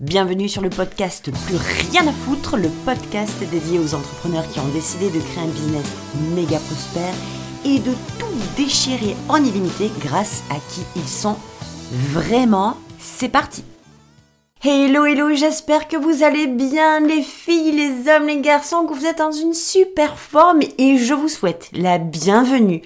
Bienvenue sur le podcast Plus rien à foutre, le podcast dédié aux entrepreneurs qui ont décidé de créer un business méga prospère et de tout déchirer en illimité grâce à qui ils sont vraiment. C'est parti Hello hello, j'espère que vous allez bien les filles, les hommes, les garçons, que vous êtes dans une super forme et je vous souhaite la bienvenue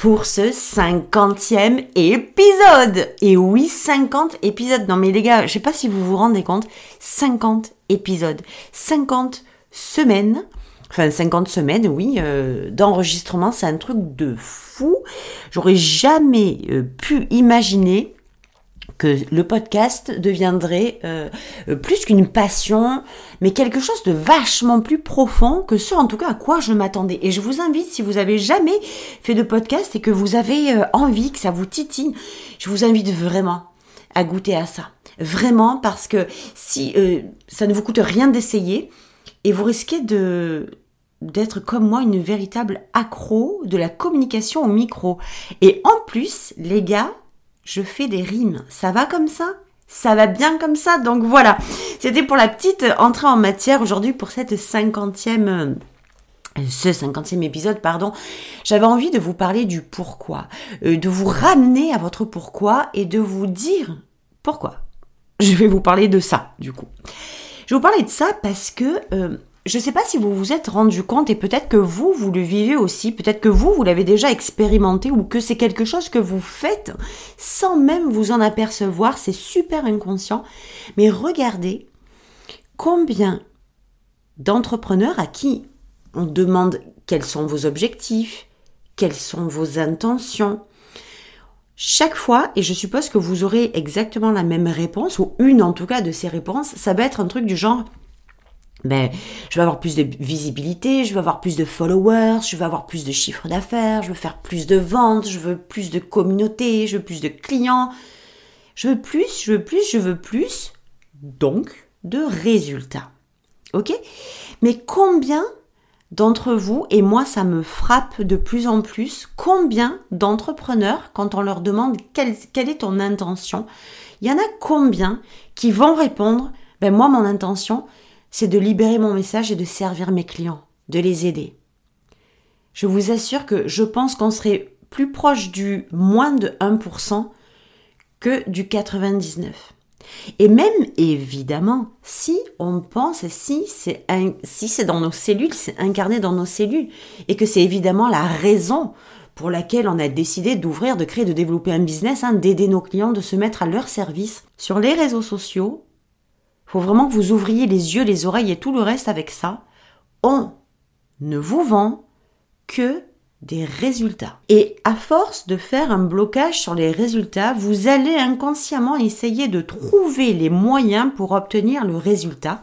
pour ce cinquantième épisode. Et oui, 50 épisodes. Non mais les gars, je sais pas si vous vous rendez compte, 50 épisodes, 50 semaines, enfin 50 semaines, oui, euh, d'enregistrement, c'est un truc de fou. J'aurais jamais euh, pu imaginer que le podcast deviendrait euh, plus qu'une passion, mais quelque chose de vachement plus profond que ce en tout cas à quoi je m'attendais. Et je vous invite, si vous avez jamais fait de podcast et que vous avez euh, envie, que ça vous titille, je vous invite vraiment à goûter à ça. Vraiment parce que si euh, ça ne vous coûte rien d'essayer et vous risquez de d'être comme moi une véritable accro de la communication au micro. Et en plus, les gars, je fais des rimes. Ça va comme ça? Ça va bien comme ça? Donc voilà, c'était pour la petite entrée en matière aujourd'hui pour cette cinquantième euh, ce cinquantième épisode, pardon, j'avais envie de vous parler du pourquoi, euh, de vous ramener à votre pourquoi et de vous dire pourquoi. Je vais vous parler de ça, du coup. Je vais vous parler de ça parce que euh, je ne sais pas si vous vous êtes rendu compte et peut-être que vous, vous le vivez aussi, peut-être que vous, vous l'avez déjà expérimenté ou que c'est quelque chose que vous faites sans même vous en apercevoir, c'est super inconscient. Mais regardez combien d'entrepreneurs à qui on demande quels sont vos objectifs, quelles sont vos intentions. Chaque fois, et je suppose que vous aurez exactement la même réponse, ou une en tout cas de ces réponses, ça va être un truc du genre ben, je vais avoir plus de visibilité, je vais avoir plus de followers, je vais avoir plus de chiffres d'affaires, je veux faire plus de ventes, je veux plus de communauté, je veux plus de clients, je veux plus, je veux plus, je veux plus, donc de résultats. Ok? Mais combien d'entre vous, et moi ça me frappe de plus en plus, combien d'entrepreneurs, quand on leur demande quelle, quelle est ton intention, il y en a combien qui vont répondre, ben moi mon intention, c'est de libérer mon message et de servir mes clients, de les aider. Je vous assure que je pense qu'on serait plus proche du moins de 1% que du 99%. Et même évidemment, si on pense, si c'est si dans nos cellules, c'est incarné dans nos cellules, et que c'est évidemment la raison pour laquelle on a décidé d'ouvrir, de créer, de développer un business, hein, d'aider nos clients, de se mettre à leur service sur les réseaux sociaux, faut vraiment que vous ouvriez les yeux, les oreilles et tout le reste avec ça. On ne vous vend que des résultats. Et à force de faire un blocage sur les résultats, vous allez inconsciemment essayer de trouver les moyens pour obtenir le résultat.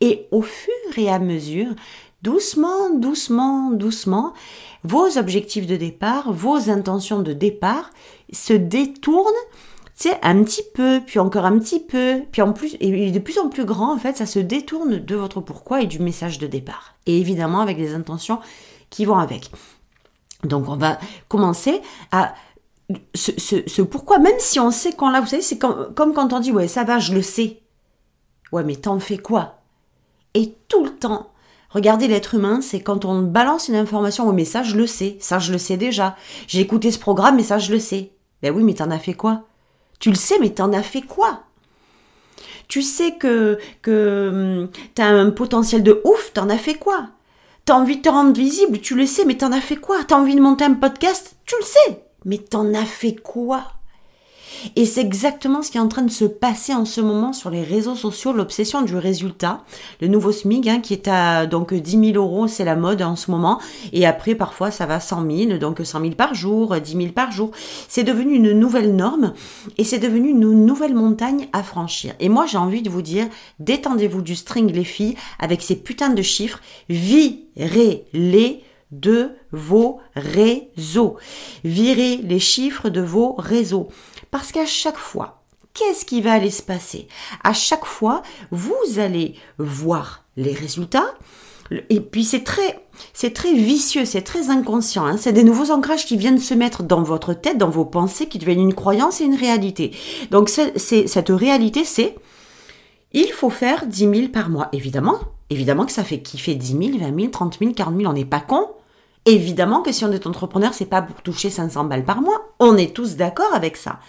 Et au fur et à mesure, doucement, doucement, doucement, vos objectifs de départ, vos intentions de départ se détournent c'est un petit peu, puis encore un petit peu, puis en plus, et de plus en plus grand, en fait, ça se détourne de votre pourquoi et du message de départ. Et évidemment avec les intentions qui vont avec. Donc on va commencer à ce, pourquoi, même si on sait qu'on l'a, vous savez, c'est comme, quand on dit ouais ça va, je le sais. Ouais mais t'en fais quoi? Et tout le temps, Regardez l'être humain, c'est quand on balance une information au message, je le sais, ça je le sais déjà. J'ai écouté ce programme, mais ça je le sais. Ben oui, mais t'en as fait quoi? Tu le sais, mais t'en as fait quoi? Tu sais que, que hum, t'as un potentiel de ouf, t'en as fait quoi? T'as envie de te rendre visible, tu le sais, mais t'en as fait quoi? T'as envie de monter un podcast, tu le sais, mais t'en as fait quoi? Et c'est exactement ce qui est en train de se passer en ce moment sur les réseaux sociaux, l'obsession du résultat. Le nouveau SMIG hein, qui est à donc 10 000 euros, c'est la mode en ce moment. Et après, parfois, ça va à 100 000, donc 100 000 par jour, 10 000 par jour. C'est devenu une nouvelle norme et c'est devenu une nouvelle montagne à franchir. Et moi, j'ai envie de vous dire, détendez-vous du string, les filles, avec ces putains de chiffres, virez-les de vos réseaux. Virez les chiffres de vos réseaux. Parce qu'à chaque fois, qu'est-ce qui va aller se passer? À chaque fois, vous allez voir les résultats. Et puis c'est très, c'est très vicieux, c'est très inconscient. Hein. C'est des nouveaux ancrages qui viennent se mettre dans votre tête, dans vos pensées, qui deviennent une croyance et une réalité. Donc c'est, cette réalité, c'est il faut faire 10 000 par mois. Évidemment, évidemment que ça fait kiffer 10 000, 20 000, 30 000, 40 000, on n'est pas con. Évidemment que si on est entrepreneur, c'est pas pour toucher 500 balles par mois. On est tous d'accord avec ça.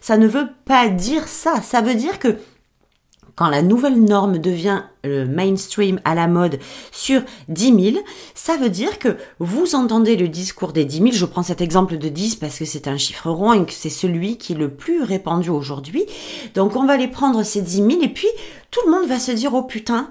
Ça ne veut pas dire ça. Ça veut dire que quand la nouvelle norme devient le mainstream à la mode sur 10 000, ça veut dire que vous entendez le discours des 10 000. Je prends cet exemple de 10 parce que c'est un chiffre rond et que c'est celui qui est le plus répandu aujourd'hui. Donc on va les prendre ces 10 000 et puis tout le monde va se dire oh putain,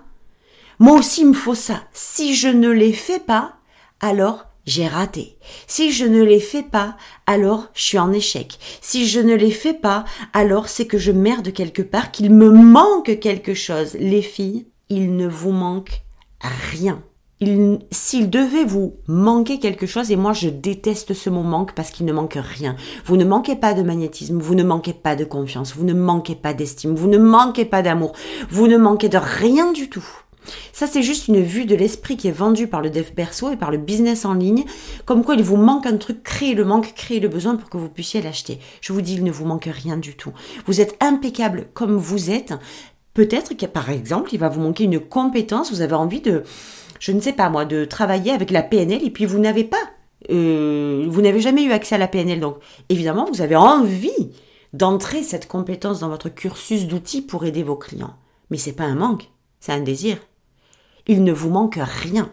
moi aussi il me faut ça. Si je ne les fais pas, alors j'ai raté. Si je ne les fais pas, alors je suis en échec. Si je ne les fais pas, alors c'est que je merde quelque part, qu'il me manque quelque chose. Les filles, il ne vous manque rien. S'il devait vous manquer quelque chose, et moi je déteste ce mot manque parce qu'il ne manque rien. Vous ne manquez pas de magnétisme, vous ne manquez pas de confiance, vous ne manquez pas d'estime, vous ne manquez pas d'amour, vous ne manquez de rien du tout. Ça, c'est juste une vue de l'esprit qui est vendue par le dev perso et par le business en ligne. Comme quoi, il vous manque un truc, créez le manque, créez le besoin pour que vous puissiez l'acheter. Je vous dis, il ne vous manque rien du tout. Vous êtes impeccable comme vous êtes. Peut-être que, par exemple, il va vous manquer une compétence. Vous avez envie de, je ne sais pas moi, de travailler avec la PNL et puis vous n'avez pas, euh, vous n'avez jamais eu accès à la PNL. Donc, évidemment, vous avez envie d'entrer cette compétence dans votre cursus d'outils pour aider vos clients. Mais c'est pas un manque, c'est un désir il ne vous manque rien.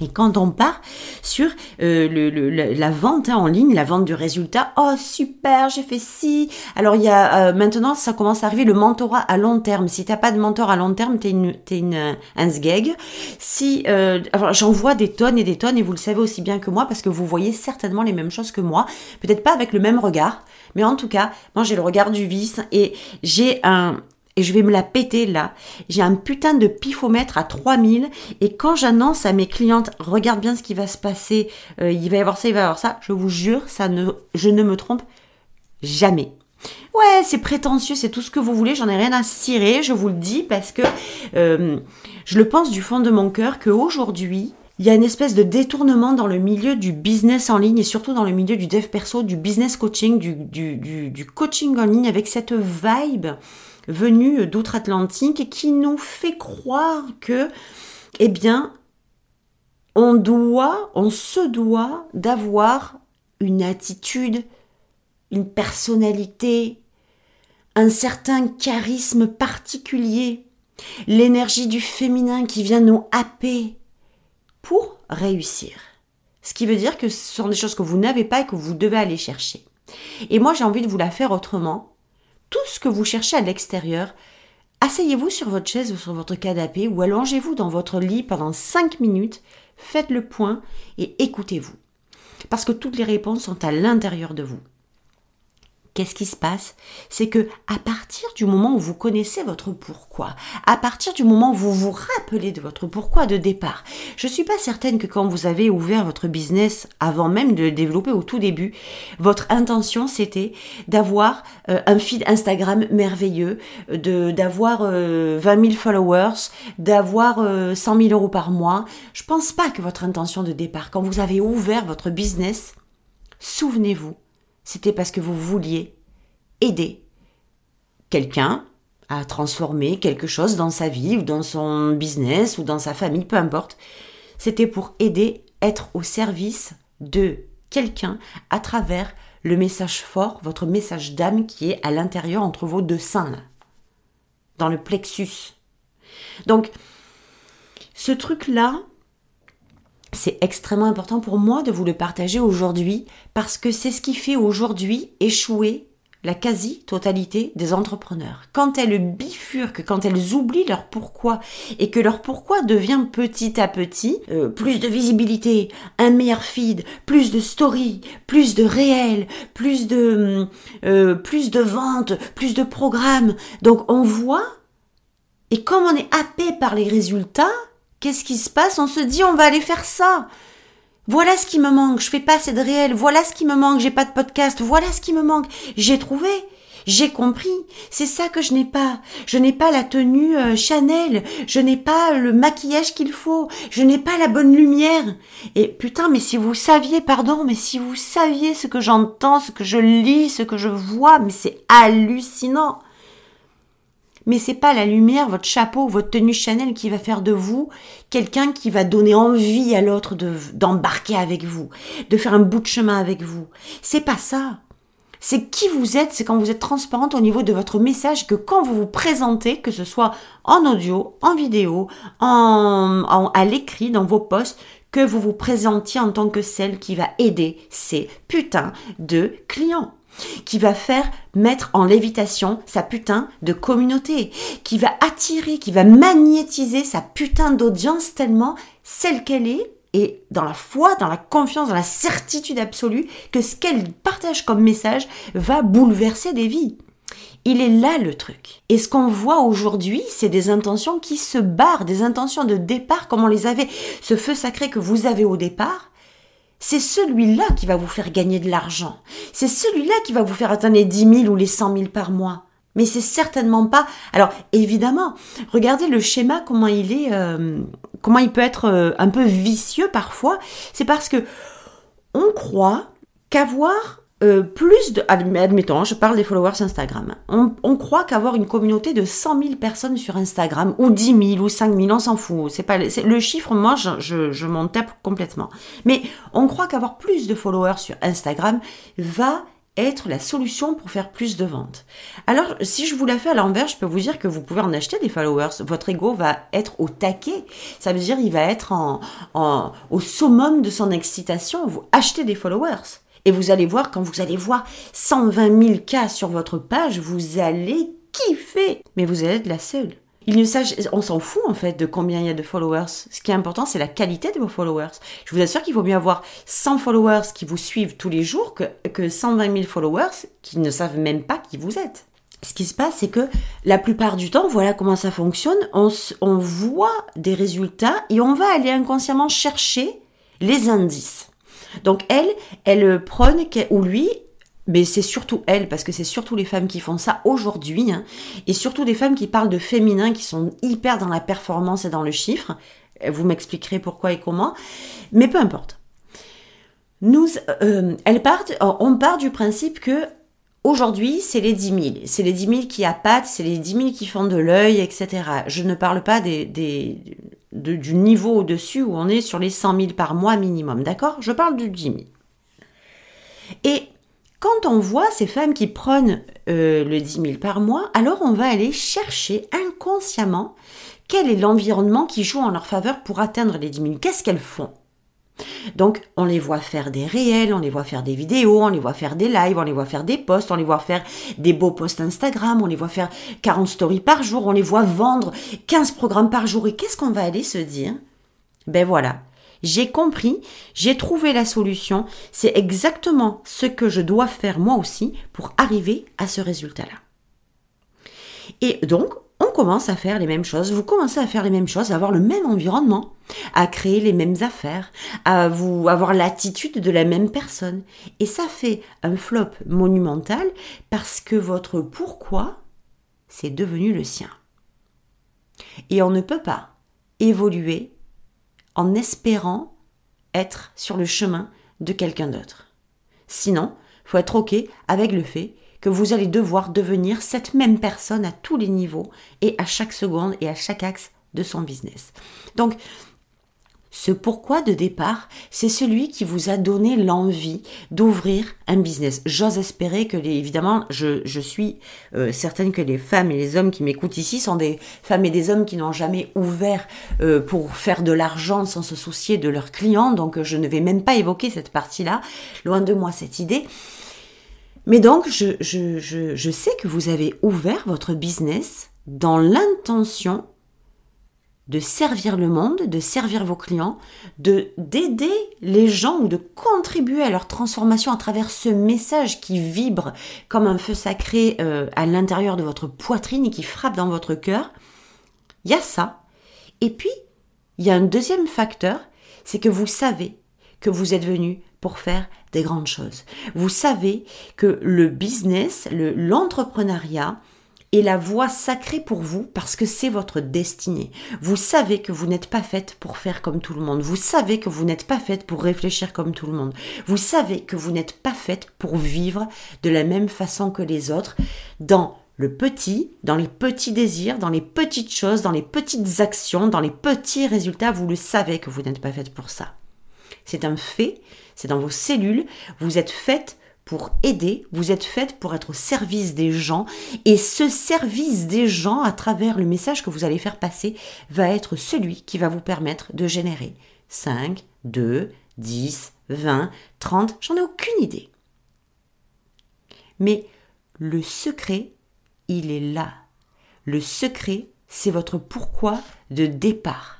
Et quand on part sur euh, la vente hein, en ligne, la vente du résultat, oh super, j'ai fait ci. Alors il y a euh, maintenant ça commence à arriver le mentorat à long terme. Si t'as pas de mentor à long terme, t'es une une un sgeg. Si euh, j'en vois des tonnes et des tonnes et vous le savez aussi bien que moi parce que vous voyez certainement les mêmes choses que moi, peut-être pas avec le même regard, mais en tout cas moi j'ai le regard du vice et j'ai un et je vais me la péter là. J'ai un putain de pifomètre à 3000 et quand j'annonce à mes clientes, regarde bien ce qui va se passer, euh, il va y avoir ça, il va y avoir ça, je vous jure, ça ne, je ne me trompe jamais. Ouais, c'est prétentieux, c'est tout ce que vous voulez, j'en ai rien à cirer, je vous le dis parce que euh, je le pense du fond de mon cœur qu'aujourd'hui, il y a une espèce de détournement dans le milieu du business en ligne et surtout dans le milieu du dev perso, du business coaching, du, coaching en ligne avec cette vibe venu d'outre-Atlantique qui nous fait croire que, eh bien, on doit, on se doit d'avoir une attitude, une personnalité, un certain charisme particulier, l'énergie du féminin qui vient nous happer pour réussir. Ce qui veut dire que ce sont des choses que vous n'avez pas et que vous devez aller chercher. Et moi, j'ai envie de vous la faire autrement tout ce que vous cherchez à l'extérieur, asseyez-vous sur votre chaise ou sur votre canapé ou allongez-vous dans votre lit pendant 5 minutes, faites le point et écoutez-vous. Parce que toutes les réponses sont à l'intérieur de vous qu'est-ce qui se passe? C'est que à partir du moment où vous connaissez votre pourquoi, à partir du moment où vous vous rappelez de votre pourquoi de départ, je suis pas certaine que quand vous avez ouvert votre business avant même de le développer au tout début, votre intention c'était d'avoir euh, un feed Instagram merveilleux, de d'avoir 20 euh, 000 followers, d'avoir 100 euh, 000 euros par mois. Je pense pas que votre intention de départ, quand vous avez ouvert votre business, souvenez-vous c'était parce que vous vouliez aider quelqu'un à transformer quelque chose dans sa vie ou dans son business ou dans sa famille, peu importe. C'était pour aider, être au service de quelqu'un à travers le message fort, votre message d'âme qui est à l'intérieur entre vos deux seins, dans le plexus. Donc, ce truc-là, c'est extrêmement important pour moi de vous le partager aujourd'hui parce que c'est ce qui fait aujourd'hui échouer la quasi-totalité des entrepreneurs. Quand elles bifurquent, quand elles oublient leur pourquoi et que leur pourquoi devient petit à petit euh, plus de visibilité, un meilleur feed, plus de story, plus de réel, plus de euh, plus de ventes, plus de programmes. Donc on voit et comme on est happé par les résultats, Qu'est-ce qui se passe? On se dit on va aller faire ça. Voilà ce qui me manque, je fais pas assez de réel, voilà ce qui me manque, j'ai pas de podcast, voilà ce qui me manque. J'ai trouvé, j'ai compris, c'est ça que je n'ai pas. Je n'ai pas la tenue euh, Chanel, je n'ai pas le maquillage qu'il faut, je n'ai pas la bonne lumière. Et putain, mais si vous saviez, pardon, mais si vous saviez ce que j'entends, ce que je lis, ce que je vois, mais c'est hallucinant. Mais c'est pas la lumière, votre chapeau, votre tenue Chanel qui va faire de vous quelqu'un qui va donner envie à l'autre de, d'embarquer avec vous, de faire un bout de chemin avec vous. C'est pas ça. C'est qui vous êtes, c'est quand vous êtes transparente au niveau de votre message, que quand vous vous présentez, que ce soit en audio, en vidéo, en, à l'écrit, dans vos posts, que vous vous présentiez en tant que celle qui va aider ces putains de clients qui va faire mettre en lévitation sa putain de communauté, qui va attirer, qui va magnétiser sa putain d'audience tellement celle qu'elle est et dans la foi, dans la confiance, dans la certitude absolue que ce qu'elle partage comme message va bouleverser des vies. Il est là le truc. Et ce qu'on voit aujourd'hui, c'est des intentions qui se barrent, des intentions de départ comme on les avait. Ce feu sacré que vous avez au départ, c'est celui-là qui va vous faire gagner de l'argent. C'est celui-là qui va vous faire atteindre les 10 000 ou les 100 000 par mois. Mais c'est certainement pas. Alors évidemment, regardez le schéma comment il est, euh, comment il peut être euh, un peu vicieux parfois. C'est parce que on croit qu'avoir euh, plus de, admettons, je parle des followers Instagram. On, croit qu'avoir une communauté de 100 000 personnes sur Instagram, ou 10 000, ou 5 000, on s'en fout. C'est pas, le chiffre, moi, je, je, m'en tape complètement. Mais on croit qu'avoir plus de followers sur Instagram va être la solution pour faire plus de ventes. Alors, si je vous la fais à l'envers, je peux vous dire que vous pouvez en acheter des followers. Votre ego va être au taquet. Ça veut dire il va être en, en, au summum de son excitation. Vous achetez des followers. Et vous allez voir, quand vous allez voir 120 000 cas sur votre page, vous allez kiffer. Mais vous allez être la seule. Il ne on s'en fout en fait de combien il y a de followers. Ce qui est important, c'est la qualité de vos followers. Je vous assure qu'il vaut mieux avoir 100 followers qui vous suivent tous les jours que, que 120 000 followers qui ne savent même pas qui vous êtes. Ce qui se passe, c'est que la plupart du temps, voilà comment ça fonctionne. On, on voit des résultats et on va aller inconsciemment chercher les indices. Donc elle, elle prône, ou lui, mais c'est surtout elle, parce que c'est surtout les femmes qui font ça aujourd'hui, hein, et surtout des femmes qui parlent de féminin, qui sont hyper dans la performance et dans le chiffre. Vous m'expliquerez pourquoi et comment, mais peu importe. Nous, euh, elle part, on part du principe que Aujourd'hui, c'est les 10 000. C'est les 10 000 qui appâtent, c'est les 10 000 qui font de l'œil, etc. Je ne parle pas des, du niveau au-dessus où on est sur les 100 000 par mois minimum, d'accord? Je parle du 10 000. Et quand on voit ces femmes qui prennent euh, le 10 000 par mois, alors on va aller chercher inconsciemment quel est l'environnement qui joue en leur faveur pour atteindre les 10 000. Qu'est-ce qu'elles font? Donc, on les voit faire des réels, on les voit faire des vidéos, on les voit faire des lives, on les voit faire des posts, on les voit faire des beaux posts Instagram, on les voit faire 40 stories par jour, on les voit vendre 15 programmes par jour. Et qu'est-ce qu'on va aller se dire? Ben voilà, j'ai compris, j'ai trouvé la solution, c'est exactement ce que je dois faire moi aussi pour arriver à ce résultat-là. Et donc, on commence à faire les mêmes choses, vous commencez à faire les mêmes choses, à avoir le même environnement, à créer les mêmes affaires, à vous avoir l'attitude de la même personne. Et ça fait un flop monumental parce que votre pourquoi, c'est devenu le sien. Et on ne peut pas évoluer en espérant être sur le chemin de quelqu'un d'autre. Sinon, faut être OK avec le fait que vous allez devoir devenir cette même personne à tous les niveaux et à chaque seconde et à chaque axe de son business. Donc, ce pourquoi de départ, c'est celui qui vous a donné l'envie d'ouvrir un business. J'ose espérer que les, évidemment, je, suis euh, certaine que les femmes et les hommes qui m'écoutent ici sont des femmes et des hommes qui n'ont jamais ouvert euh, pour faire de l'argent sans se soucier de leurs clients. Donc, je ne vais même pas évoquer cette partie-là. Loin de moi cette idée. Mais donc, je, sais que vous avez ouvert votre business dans l'intention de servir le monde, de servir vos clients, de d'aider les gens ou de contribuer à leur transformation à travers ce message qui vibre comme un feu sacré euh, à l'intérieur de votre poitrine et qui frappe dans votre cœur. Il y a ça. Et puis, il y a un deuxième facteur, c'est que vous savez que vous êtes venu pour faire des grandes choses. Vous savez que le business, l'entrepreneuriat, est la voie sacrée pour vous parce que c'est votre destinée. Vous savez que vous n'êtes pas faite pour faire comme tout le monde. Vous savez que vous n'êtes pas faite pour réfléchir comme tout le monde. Vous savez que vous n'êtes pas faite pour vivre de la même façon que les autres dans le petit, dans les petits désirs, dans les petites choses, dans les petites actions, dans les petits résultats, vous le savez que vous n'êtes pas faite pour ça. C'est un fait, c'est dans vos cellules, vous êtes faite pour aider, vous êtes faite pour être au service des gens et ce service des gens à travers le message que vous allez faire passer va être celui qui va vous permettre de générer 5, 2, 10, 20, 30, j'en ai aucune idée. Mais le secret, il est là. Le secret, c'est votre pourquoi de départ.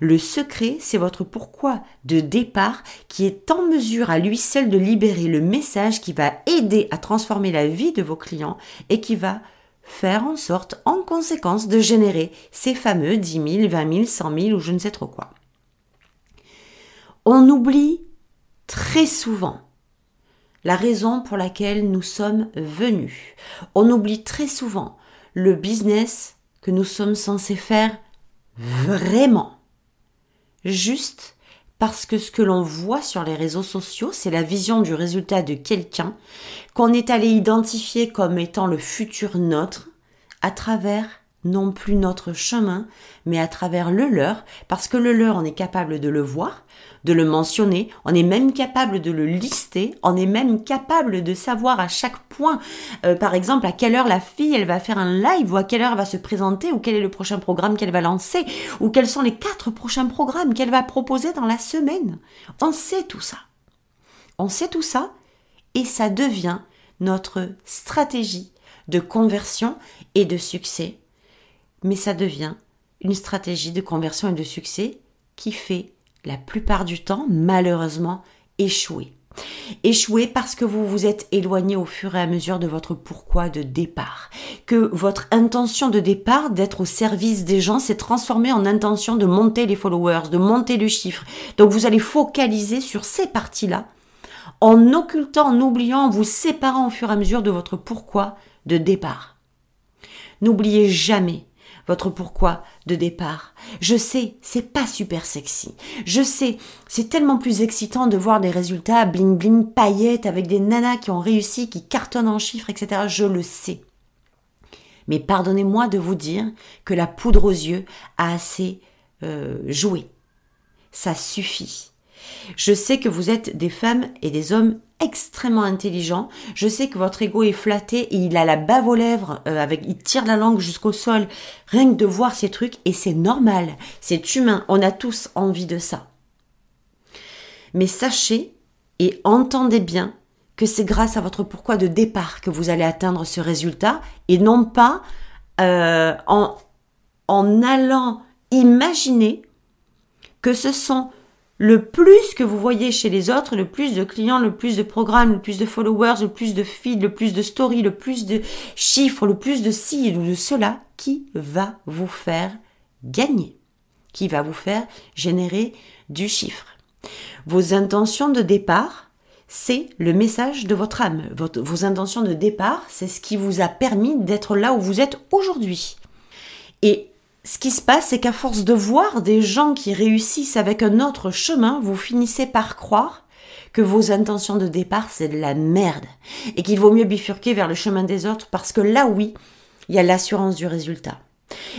Le secret, c'est votre pourquoi de départ qui est en mesure à lui seul de libérer le message qui va aider à transformer la vie de vos clients et qui va faire en sorte, en conséquence, de générer ces fameux 10 000, 20 000, 100 000 ou je ne sais trop quoi. On oublie très souvent la raison pour laquelle nous sommes venus. On oublie très souvent le business que nous sommes censés faire vraiment. Juste parce que ce que l'on voit sur les réseaux sociaux, c'est la vision du résultat de quelqu'un qu'on est allé identifier comme étant le futur nôtre à travers non plus notre chemin, mais à travers le leur, parce que le leur, on est capable de le voir, de le mentionner, on est même capable de le lister, on est même capable de savoir à chaque point, euh, par exemple, à quelle heure la fille, elle va faire un live, ou à quelle heure elle va se présenter, ou quel est le prochain programme qu'elle va lancer, ou quels sont les quatre prochains programmes qu'elle va proposer dans la semaine. On sait tout ça. On sait tout ça, et ça devient notre stratégie de conversion et de succès. Mais ça devient une stratégie de conversion et de succès qui fait la plupart du temps, malheureusement, échouer. Échouer parce que vous vous êtes éloigné au fur et à mesure de votre pourquoi de départ. Que votre intention de départ d'être au service des gens s'est transformée en intention de monter les followers, de monter le chiffre. Donc vous allez focaliser sur ces parties-là en occultant, en oubliant, en vous séparant au fur et à mesure de votre pourquoi de départ. N'oubliez jamais votre pourquoi de départ. Je sais, c'est pas super sexy. Je sais, c'est tellement plus excitant de voir des résultats bling bling paillettes avec des nanas qui ont réussi, qui cartonnent en chiffres, etc. Je le sais. Mais pardonnez-moi de vous dire que la poudre aux yeux a assez euh, joué. Ça suffit. Je sais que vous êtes des femmes et des hommes extrêmement intelligents. Je sais que votre ego est flatté et il a la bave aux lèvres, euh, avec, il tire la langue jusqu'au sol, rien que de voir ces trucs, et c'est normal, c'est humain, on a tous envie de ça. Mais sachez et entendez bien que c'est grâce à votre pourquoi de départ que vous allez atteindre ce résultat et non pas euh, en, en allant imaginer que ce sont le plus que vous voyez chez les autres, le plus de clients, le plus de programmes, le plus de followers, le plus de feeds, le plus de stories, le plus de chiffres, le plus de ci ou de cela, qui va vous faire gagner, qui va vous faire générer du chiffre. Vos intentions de départ, c'est le message de votre âme. vos intentions de départ, c'est ce qui vous a permis d'être là où vous êtes aujourd'hui. Et ce qui se passe, c'est qu'à force de voir des gens qui réussissent avec un autre chemin, vous finissez par croire que vos intentions de départ, c'est de la merde. Et qu'il vaut mieux bifurquer vers le chemin des autres parce que là, oui, il y a l'assurance du résultat.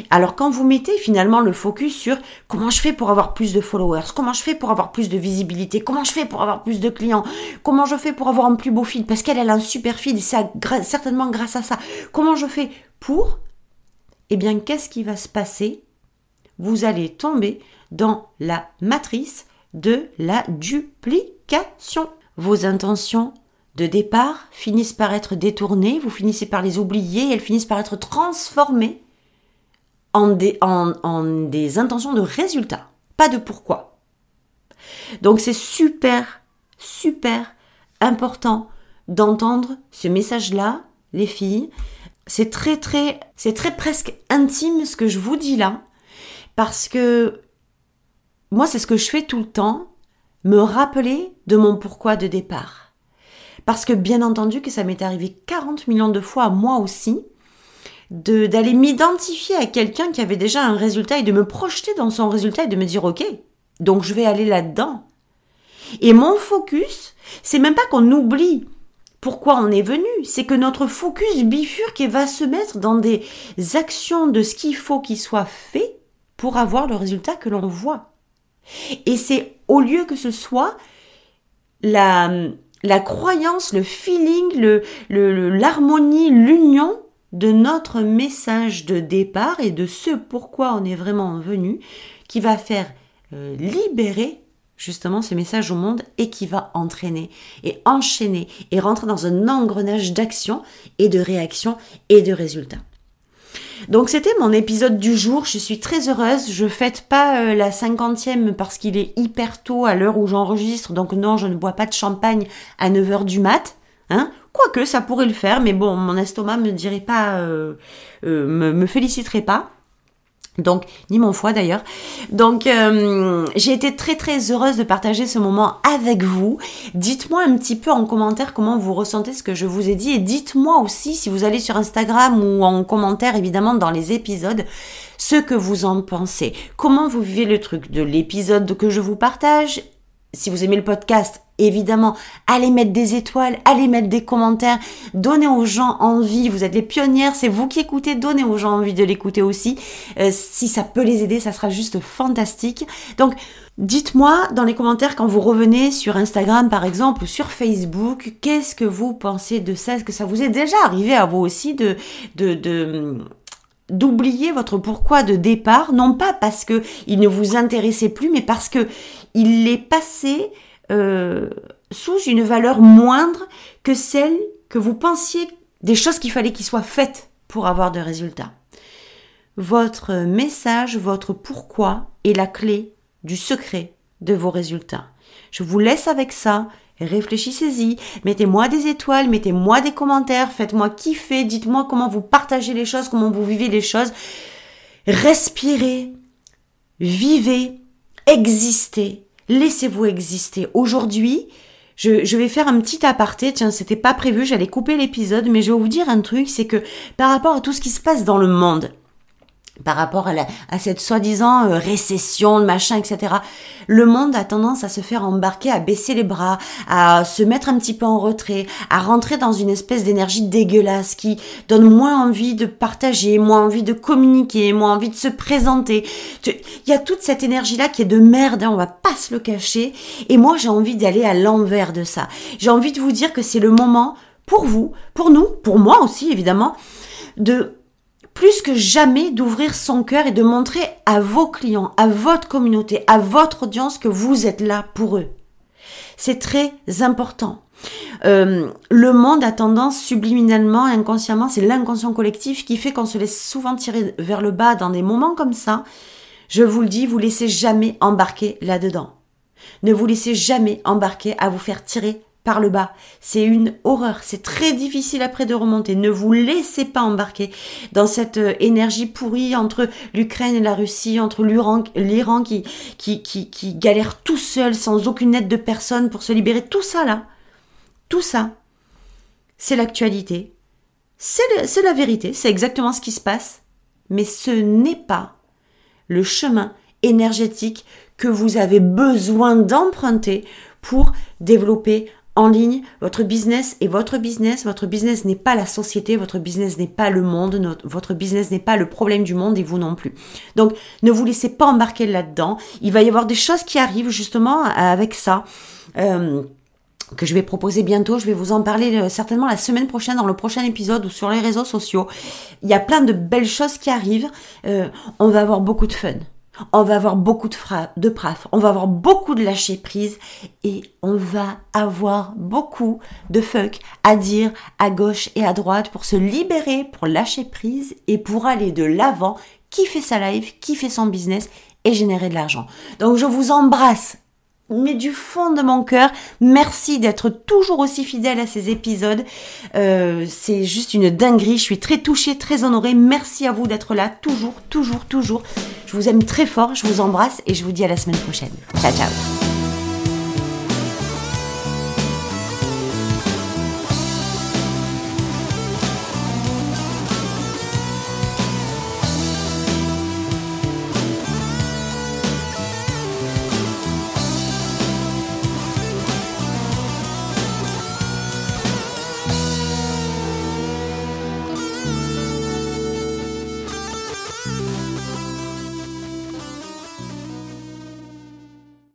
Alors quand vous mettez finalement le focus sur comment je fais pour avoir plus de followers, comment je fais pour avoir plus de visibilité, comment je fais pour avoir plus de clients, comment je fais pour avoir un plus beau feed, parce qu'elle a un super feed et c'est certainement grâce à ça, comment je fais pour eh bien, qu'est-ce qui va se passer? Vous allez tomber dans la matrice de la duplication. Vos intentions de départ finissent par être détournées, vous finissez par les oublier, elles finissent par être transformées en des, en des intentions de résultat, pas de pourquoi. Donc c'est super, super important d'entendre ce message-là, les filles, c'est très très c'est très presque intime ce que je vous dis là parce que moi c'est ce que je fais tout le temps me rappeler de mon pourquoi de départ. Parce que bien entendu que ça m'est arrivé 40 millions de fois moi aussi de d'aller m'identifier à quelqu'un qui avait déjà un résultat et de me projeter dans son résultat et de me dire OK donc je vais aller là-dedans. Et mon focus c'est même pas qu'on oublie pourquoi on est venu. C'est que notre focus bifurque et va se mettre dans des actions de ce qu'il faut qu'il soit fait pour avoir le résultat que l'on voit. Et c'est au lieu que ce soit la, croyance, le feeling, l'harmonie, l'union de notre message de départ et de ce pourquoi on est vraiment venu qui va faire euh, libérer justement ce message au monde et qui va entraîner et enchaîner et rentrer dans un engrenage d'action et de réaction et de résultats. Donc c'était mon épisode du jour, je suis très heureuse, je fête pas euh, la cinquantième parce qu'il est hyper tôt à l'heure où j'enregistre, donc non je ne bois pas de champagne à 9h du mat, hein, quoique ça pourrait le faire, mais bon mon estomac me dirait pas, euh, me, me féliciterait pas. Donc, ni mon foie d'ailleurs. Donc, euh, j'ai été très très heureuse de partager ce moment avec vous. Dites-moi un petit peu en commentaire comment vous ressentez ce que je vous ai dit et dites-moi aussi si vous allez sur Instagram ou en commentaire évidemment dans les épisodes ce que vous en pensez. Comment vous vivez le truc de l'épisode que je vous partage si vous aimez le podcast, évidemment, allez mettre des étoiles, allez mettre des commentaires, donnez aux gens envie. Vous êtes les pionnières, c'est vous qui écoutez, donnez aux gens envie de l'écouter aussi. Euh, si ça peut les aider, ça sera juste fantastique. Donc, dites-moi dans les commentaires quand vous revenez sur Instagram par exemple ou sur Facebook, qu'est-ce que vous pensez de ça? Est-ce que ça vous est déjà arrivé à vous aussi de, de, de d'oublier votre pourquoi de départ, non pas parce que il ne vous intéressait plus, mais parce que il est passé euh, sous une valeur moindre que celle que vous pensiez des choses qu'il fallait qu'il soient faites pour avoir de résultats. Votre message, votre pourquoi est la clé du secret de vos résultats. Je vous laisse avec ça. Réfléchissez-y, mettez-moi des étoiles, mettez-moi des commentaires, faites-moi kiffer, dites-moi comment vous partagez les choses, comment vous vivez les choses. Respirez, vivez, existez, laissez-vous exister. Aujourd'hui, je, vais faire un petit aparté. Tiens, c'était pas prévu, j'allais couper l'épisode, mais je vais vous dire un truc, c'est que par rapport à tout ce qui se passe dans le monde, par rapport à, cette soi-disant euh, récession, machin, etc. Le monde a tendance à se faire embarquer, à baisser les bras, à se mettre un petit peu en retrait, à rentrer dans une espèce d'énergie dégueulasse qui donne moins envie de partager, moins envie de communiquer, moins envie de se présenter. Il y a toute cette énergie-là qui est de merde, hein, on va pas se le cacher. Et moi, j'ai envie d'aller à l'envers de ça. J'ai envie de vous dire que c'est le moment pour vous, pour nous, pour moi aussi évidemment, de plus que jamais d'ouvrir son cœur et de montrer à vos clients, à votre communauté, à votre audience que vous êtes là pour eux. C'est très important. Euh, le monde a tendance subliminalement, inconsciemment, c'est l'inconscient collectif qui fait qu'on se laisse souvent tirer vers le bas dans des moments comme ça. Je vous le dis, vous laissez jamais embarquer là-dedans. Ne vous laissez jamais embarquer à vous faire tirer par le bas. C'est une horreur. C'est très difficile après de remonter. Ne vous laissez pas embarquer dans cette euh, énergie pourrie entre l'Ukraine et la Russie, entre l'Iran qui, qui, qui, qui galère tout seul, sans aucune aide de personne pour se libérer. Tout ça là, tout ça, c'est l'actualité. C'est la vérité. C'est exactement ce qui se passe. Mais ce n'est pas le chemin énergétique que vous avez besoin d'emprunter pour développer en ligne, votre business est votre business. Votre business n'est pas la société, votre business n'est pas le monde, votre business n'est pas le problème du monde et vous non plus. Donc, ne vous laissez pas embarquer là-dedans. Il va y avoir des choses qui arrivent justement avec ça. Euh, que je vais proposer bientôt. Je vais vous en parler euh, certainement la semaine prochaine dans le prochain épisode ou sur les réseaux sociaux. Il y a plein de belles choses qui arrivent. Euh, on va avoir beaucoup de fun on va avoir beaucoup de, de praf, on va avoir beaucoup de lâcher prise et on va avoir beaucoup de fuck à dire à gauche et à droite pour se libérer, pour lâcher prise et pour aller de l'avant, qui fait sa life, qui fait son business et générer de l'argent. Donc je vous embrasse mais du fond de mon cœur, merci d'être toujours aussi fidèle à ces épisodes. Euh, c'est juste une dinguerie. Je suis très touchée, très honorée. Merci à vous d'être là, toujours, toujours, toujours. Je vous aime très fort, je vous embrasse et je vous dis à la semaine prochaine. Ciao, ciao.